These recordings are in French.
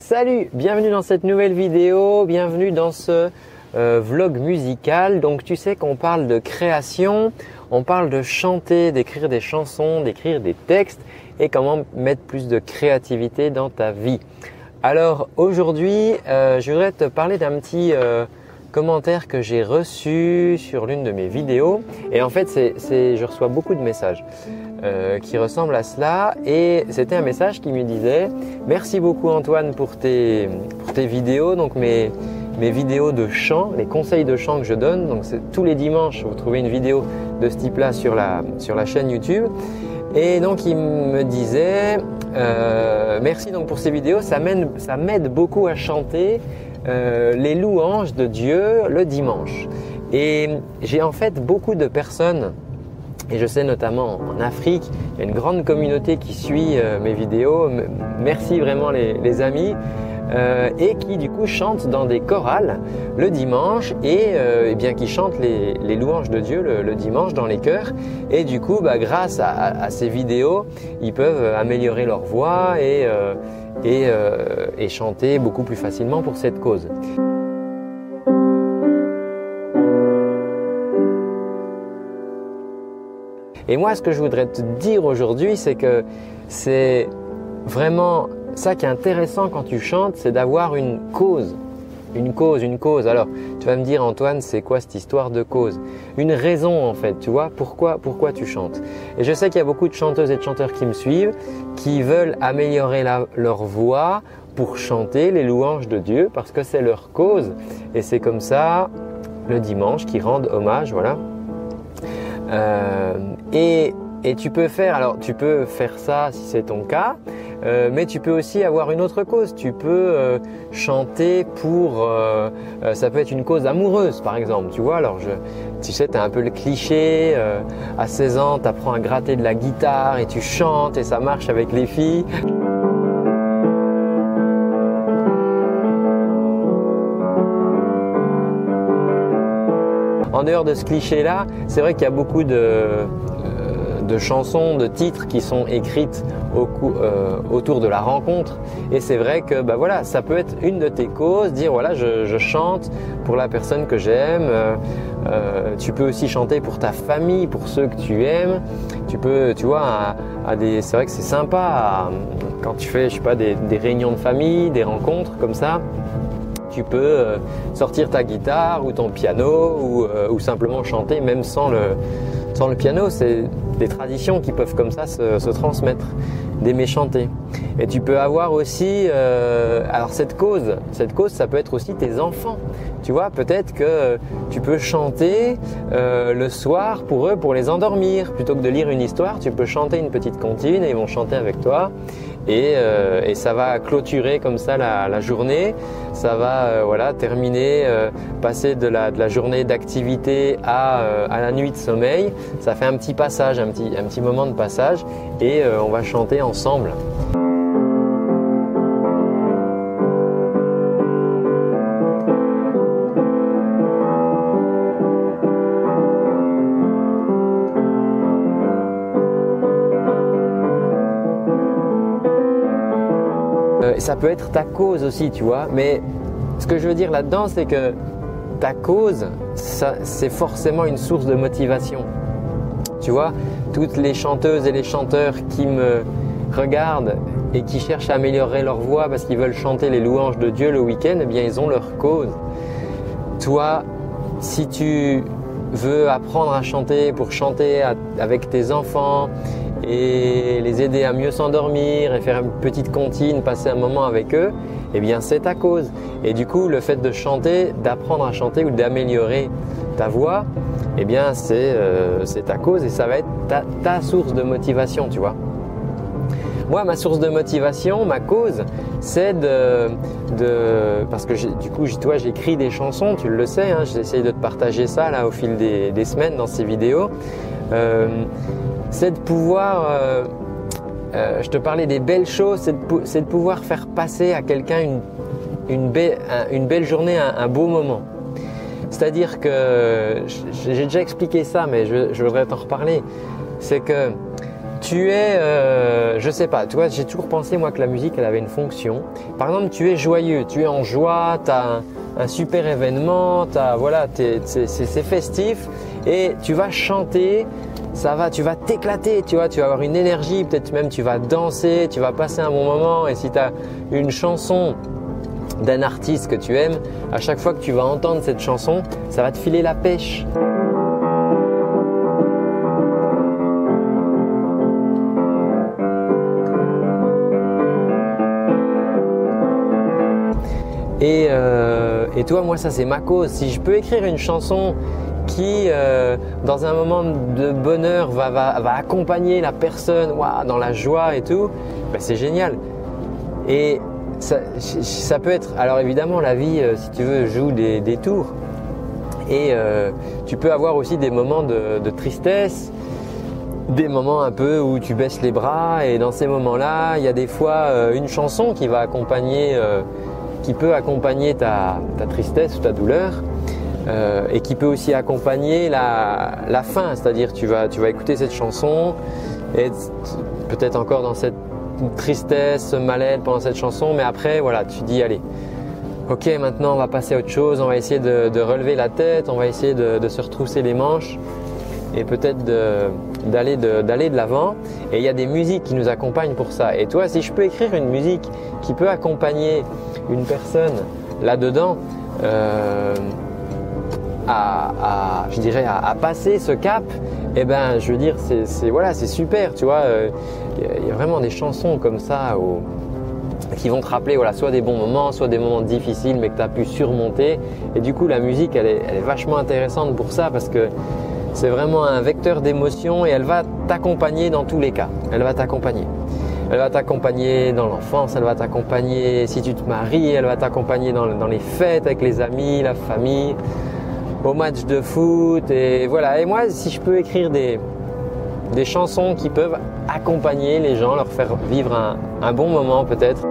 Salut, bienvenue dans cette nouvelle vidéo, bienvenue dans ce euh, vlog musical. Donc tu sais qu'on parle de création, on parle de chanter, d'écrire des chansons, d'écrire des textes et comment mettre plus de créativité dans ta vie. Alors aujourd'hui, euh, je voudrais te parler d'un petit euh, commentaire que j'ai reçu sur l'une de mes vidéos. Et en fait, c'est, je reçois beaucoup de messages euh, qui ressemblent à cela. Et c'était un message qui me disait Merci beaucoup Antoine pour tes, pour tes vidéos. Donc mes, mes vidéos de chant, les conseils de chant que je donne. Donc tous les dimanches, vous trouvez une vidéo de ce type-là sur la, sur la chaîne YouTube. Et donc il me disait euh, merci donc pour ces vidéos, ça m'aide beaucoup à chanter euh, les louanges de Dieu le dimanche. Et j'ai en fait beaucoup de personnes, et je sais notamment en Afrique, il y a une grande communauté qui suit euh, mes vidéos. Merci vraiment les, amis. Euh, et qui du coup chantent dans des chorales le dimanche et, eh bien qui chantent les, louanges de Dieu le, dimanche dans les chœurs et du coup bah, grâce à, ces vidéos ils peuvent améliorer leur voix et euh, et, chanter beaucoup plus facilement pour cette cause. Et moi, ce que je voudrais te dire aujourd'hui, c'est que c'est vraiment ça qui est intéressant quand tu chantes, c'est d'avoir une cause une cause, une cause. Alors, tu vas me dire, Antoine, c'est quoi cette histoire de cause? Une raison, en fait, tu vois, pourquoi, pourquoi tu chantes. Et je sais qu'il y a beaucoup de chanteuses et de chanteurs qui me suivent, qui veulent améliorer leur voix pour chanter les louanges de Dieu, parce que c'est leur cause. Et c'est comme ça, le dimanche, qu'ils rendent hommage, voilà. Euh, et, tu peux faire, alors tu peux faire ça si c'est ton cas, euh, mais tu peux aussi avoir une autre cause. Tu peux euh, chanter pour, euh, ça peut être une cause amoureuse par exemple. Tu vois, alors je, tu sais, as un peu le cliché. à 16 ans, tu apprends à gratter de la guitare et tu chantes et ça marche avec les filles. En dehors de ce cliché-là, c'est vrai qu'il y a beaucoup de, de chansons, de titres qui sont écrites euh, autour de la rencontre. Et c'est vrai que bah voilà, ça peut être une de tes causes, dire voilà, je, chante pour la personne que j'aime. Euh, euh, tu peux aussi chanter pour ta famille, pour ceux que tu aimes. Tu peux, tu vois, c'est vrai que c'est sympa quand tu fais, je sais pas, des réunions de famille, des rencontres comme ça tu peux sortir ta guitare ou ton piano ou, ou simplement chanter même sans le, piano. C'est des traditions qui peuvent comme ça se, transmettre, d'aimer chanter. Et tu peux avoir aussi, euh, alors cette cause, cette cause, ça peut être aussi tes enfants. Tu vois, peut-être que tu peux chanter euh, le soir pour eux, pour les endormir. Plutôt que de lire une histoire, tu peux chanter une petite comptine et ils vont chanter avec toi. Et, euh, et ça va clôturer comme ça la, la journée. Ça va voilà terminer, passer de la, de la journée d'activité à, à la nuit de sommeil. Ça fait un petit passage, un petit, un petit moment de passage et euh, on va chanter ensemble. Ça peut être ta cause aussi, tu vois. Mais ce que je veux dire là-dedans, c'est que ta cause, c'est forcément une source de motivation. Tu vois, toutes les chanteuses et les chanteurs qui me regardent et qui cherchent à améliorer leur voix parce qu'ils veulent chanter les louanges de Dieu le week-end, eh bien ils ont leur cause. Toi, si tu veux apprendre à chanter pour chanter avec tes enfants et les aider à mieux s'endormir et faire une petite comptine, passer un moment avec eux, eh bien c'est ta cause. Et du coup, le fait de chanter, d'apprendre à chanter ou d'améliorer ta voix, eh bien euh, c'est ta cause et ça va être ta, source de motivation, tu vois. Moi, ma source de motivation, ma cause, c'est de, parce que du coup, toi, j'écris des chansons, tu le sais, hein, j'essaye de te partager ça là au fil des, semaines dans ces vidéos. Euh, c'est de pouvoir, euh, je te parlais des belles choses, c'est de, pouvoir faire passer à quelqu'un une, une, belle journée, un beau moment. C'est-à-dire que j'ai déjà expliqué ça, mais je, voudrais t'en reparler. C'est que tu es, euh, je sais pas, tu vois, j'ai toujours pensé moi que la musique elle avait une fonction. Par exemple, tu es joyeux, tu es en joie, tu as un, super événement, voilà, c'est festif et tu vas chanter, ça va, tu vas t'éclater, tu vois, tu vas avoir une énergie, peut-être même tu vas danser, tu vas passer un bon moment et si tu as une chanson d'un artiste que tu aimes, à chaque fois que tu vas entendre cette chanson, ça va te filer la pêche. Euh, et, toi, moi, ça c'est ma cause. Si je peux écrire une chanson qui, euh, dans un moment de bonheur, va, accompagner la personne dans la joie et tout, ben, c'est génial. Et ça, peut être, alors évidemment, la vie, euh, si tu veux, joue des, tours. Et tu peux avoir aussi des moments de, tristesse, des moments un peu où tu baisses les bras. Et dans ces moments-là, il y a des fois une chanson qui va accompagner qui peut accompagner ta, tristesse ou ta douleur euh, et qui peut aussi accompagner la, fin, c'est-à-dire tu vas, tu vas écouter cette chanson et peut-être encore dans cette tristesse, ce mal-être pendant cette chanson, mais après voilà, tu dis allez, ok maintenant on va passer à autre chose, on va essayer de, relever la tête, on va essayer de, se retrousser les manches et peut-être d'aller de, d'aller de l'avant. Et il y a des musiques qui nous accompagnent pour ça. Et toi, si je peux écrire une musique qui peut accompagner une personne là-dedans euh, à, je dirais, à, passer ce cap, eh ben, je veux dire, c'est voilà, c'est super, tu vois. Euh, il y, a vraiment des chansons comme ça qui vont te rappeler voilà, soit des bons moments, soit des moments difficiles, mais que tu as pu surmonter. Et du coup, la musique, elle est, elle est vachement intéressante pour ça parce que c'est vraiment un vecteur d'émotion et elle va t'accompagner dans tous les cas. Elle va t'accompagner. Elle va t'accompagner dans l'enfance, elle va t'accompagner si tu te maries, elle va t'accompagner dans, les fêtes avec les amis, la famille, au match de foot. Et voilà. Et moi, si je peux écrire des, des chansons qui peuvent accompagner les gens, leur faire vivre un, un bon moment peut-être.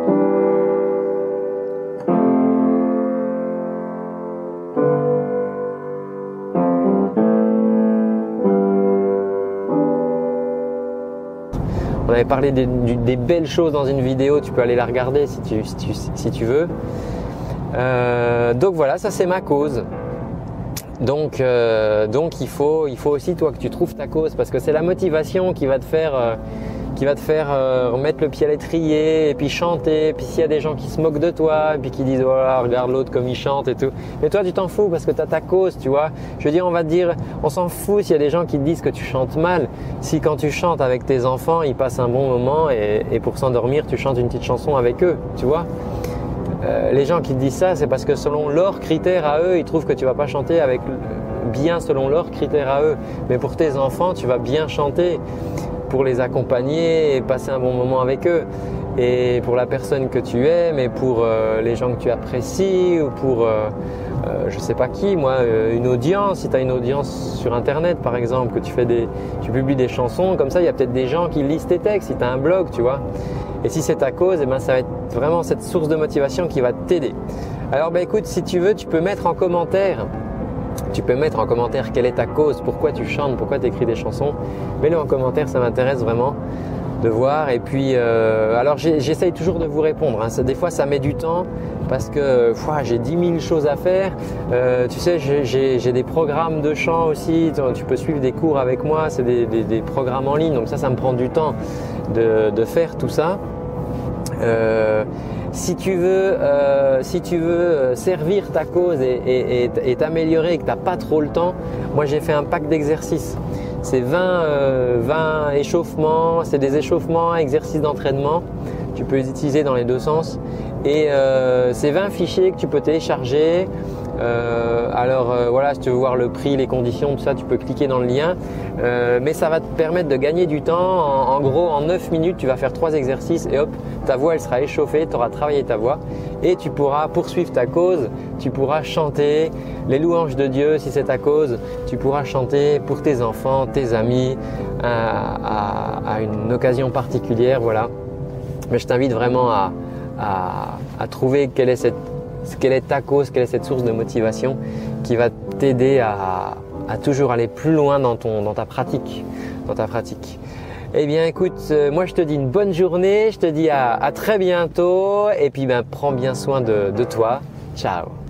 On avait parlé des, belles choses dans une vidéo, tu peux aller la regarder si tu, veux. Euh, donc voilà, ça c'est ma cause. Donc, euh, il, faut, aussi toi que tu trouves ta cause parce que c'est la motivation qui va te faire euh, euh, remettre le pied à l'étrier et puis chanter. Puis s'il y a des gens qui se moquent de toi et puis qui disent voilà regarde l'autre comme il chante et tout. Mais toi tu t'en fous parce que tu as ta cause, tu vois. Je veux dire on va dire on s'en fout s'il y a des gens qui te disent que tu chantes mal. Si quand tu chantes avec tes enfants ils passent un bon moment et, pour s'endormir tu chantes une petite chanson avec eux, tu vois. Euh, les gens qui disent ça, c'est parce que selon leurs critères à eux, ils trouvent que tu vas pas chanter avec bien selon leurs critères à eux. Mais pour tes enfants, tu vas bien chanter pour les accompagner et passer un bon moment avec eux. Et pour la personne que tu aimes et pour euh, les gens que tu apprécies ou pour euh, euh, je sais pas qui, moi, une audience, si tu as une audience sur internet par exemple, que tu fais des tu publies des chansons, comme ça il y a peut-être des gens qui lisent tes textes, si tu as un blog, tu vois. Et si c'est ta cause, eh ben ça va être vraiment cette source de motivation qui va t'aider. Alors bah écoute, si tu veux, tu peux mettre en commentaire tu peux mettre en commentaire quelle est ta cause, pourquoi tu chantes, pourquoi tu écris des chansons. Mets-le en commentaire, ça m'intéresse vraiment de voir. Et puis, euh, alors j'essaye toujours de vous répondre. Hein. des fois, ça met du temps parce que j'ai 10 000 choses à faire. Euh, tu sais, j'ai des programmes de chant aussi. Tu peux suivre des cours avec moi. C'est des, programmes en ligne. Donc ça, ça me prend du temps de, faire tout ça. Euh, si tu veux, si tu veux servir ta cause et, t'améliorer et que tu n'as pas trop le temps, moi j'ai fait un pack d'exercices. C'est 20, 20 euh, échauffements, c'est des échauffements, exercices d'entraînement. Tu peux les utiliser dans les deux sens. Et c'est 20 fichiers que tu peux télécharger euh, alors euh, voilà, si tu veux voir le prix, les conditions, tout ça, tu peux cliquer dans le lien. Euh, mais ça va te permettre de gagner du temps. En, gros, en 9 minutes, tu vas faire trois exercices et hop, ta voix elle sera échauffée, tu auras travaillé ta voix et tu pourras poursuivre ta cause. Tu pourras chanter les louanges de Dieu si c'est ta cause. Tu pourras chanter pour tes enfants, tes amis, à, une occasion particulière. Voilà. Mais je t'invite vraiment à, à trouver quelle est cette quelle est ta cause, quelle est cette source de motivation qui va t'aider à, toujours aller plus loin dans, ta pratique. Dans ta pratique. Eh bien écoute, euh, moi je te dis une bonne journée, je te dis à, très bientôt et puis ben, prends bien soin de toi. Ciao